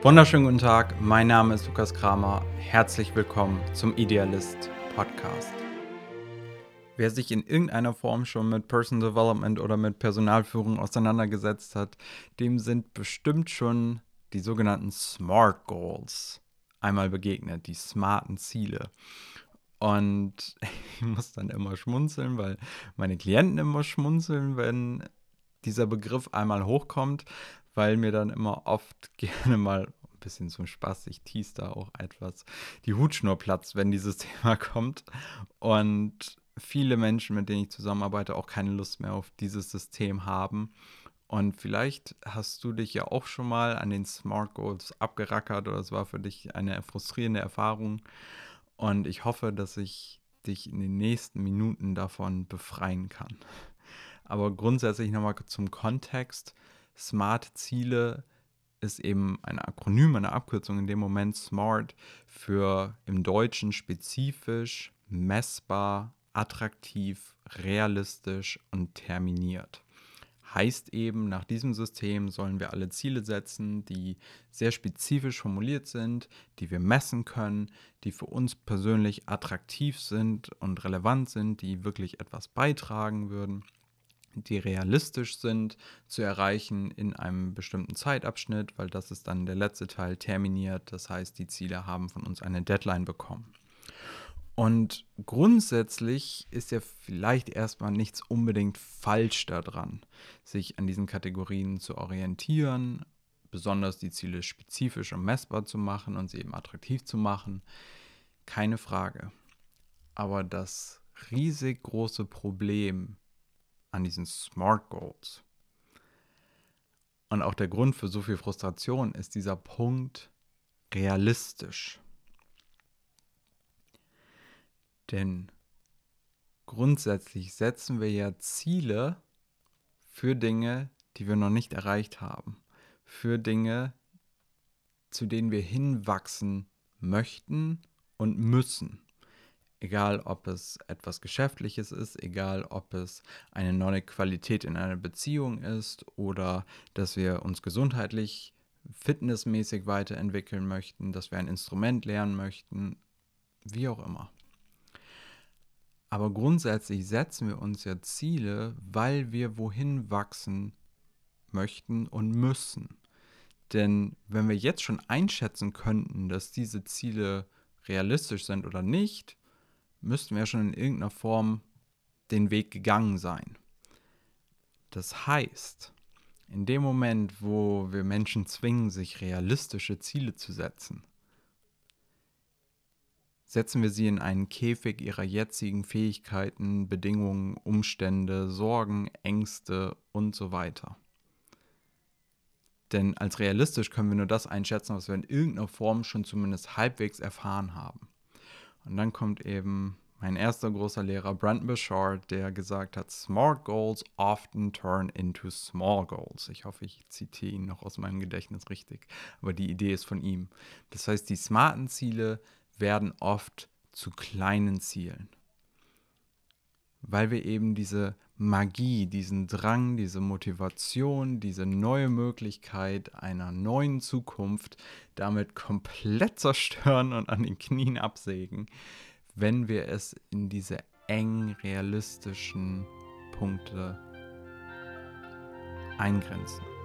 Wunderschönen guten Tag, mein Name ist Lukas Kramer. Herzlich willkommen zum Idealist Podcast. Wer sich in irgendeiner Form schon mit Personal Development oder mit Personalführung auseinandergesetzt hat, dem sind bestimmt schon die sogenannten Smart Goals einmal begegnet, die smarten Ziele. Und ich muss dann immer schmunzeln, weil meine Klienten immer schmunzeln, wenn dieser Begriff einmal hochkommt, weil mir dann immer oft gerne mal ein bisschen zum Spaß, ich tease da auch etwas, die Hutschnur platzt, wenn dieses Thema kommt. Und viele Menschen, mit denen ich zusammenarbeite, auch keine Lust mehr auf dieses System haben. Und vielleicht hast du dich ja auch schon mal an den Smart Goals abgerackert oder es war für dich eine frustrierende Erfahrung. Und ich hoffe, dass ich dich in den nächsten Minuten davon befreien kann. Aber grundsätzlich nochmal zum Kontext. Smart-Ziele ist eben ein Akronym, eine Abkürzung in dem Moment SMART für im Deutschen spezifisch, messbar, attraktiv, realistisch und terminiert. Heißt eben, nach diesem System sollen wir alle Ziele setzen, die sehr spezifisch formuliert sind, die wir messen können, die für uns persönlich attraktiv sind und relevant sind, die wirklich etwas beitragen würden die realistisch sind zu erreichen in einem bestimmten Zeitabschnitt, weil das ist dann der letzte Teil terminiert. Das heißt, die Ziele haben von uns eine Deadline bekommen. Und grundsätzlich ist ja vielleicht erstmal nichts unbedingt falsch daran, sich an diesen Kategorien zu orientieren, besonders die Ziele spezifisch und messbar zu machen und sie eben attraktiv zu machen. Keine Frage. Aber das riesig große Problem an diesen Smart Goals. Und auch der Grund für so viel Frustration ist dieser Punkt realistisch. Denn grundsätzlich setzen wir ja Ziele für Dinge, die wir noch nicht erreicht haben. Für Dinge, zu denen wir hinwachsen möchten und müssen. Egal, ob es etwas Geschäftliches ist, egal, ob es eine neue Qualität in einer Beziehung ist oder dass wir uns gesundheitlich, fitnessmäßig weiterentwickeln möchten, dass wir ein Instrument lernen möchten, wie auch immer. Aber grundsätzlich setzen wir uns ja Ziele, weil wir wohin wachsen möchten und müssen. Denn wenn wir jetzt schon einschätzen könnten, dass diese Ziele realistisch sind oder nicht, müssten wir schon in irgendeiner Form den Weg gegangen sein. Das heißt, in dem Moment, wo wir Menschen zwingen, sich realistische Ziele zu setzen, setzen wir sie in einen Käfig ihrer jetzigen Fähigkeiten, Bedingungen, Umstände, Sorgen, Ängste und so weiter. Denn als realistisch können wir nur das einschätzen, was wir in irgendeiner Form schon zumindest halbwegs erfahren haben. Und dann kommt eben mein erster großer Lehrer, Brent Bouchard, der gesagt hat, Smart Goals often turn into small goals. Ich hoffe, ich zitiere ihn noch aus meinem Gedächtnis richtig, aber die Idee ist von ihm. Das heißt, die smarten Ziele werden oft zu kleinen Zielen, weil wir eben diese Magie, diesen Drang, diese Motivation, diese neue Möglichkeit einer neuen Zukunft damit komplett zerstören und an den Knien absägen, wenn wir es in diese eng realistischen Punkte eingrenzen.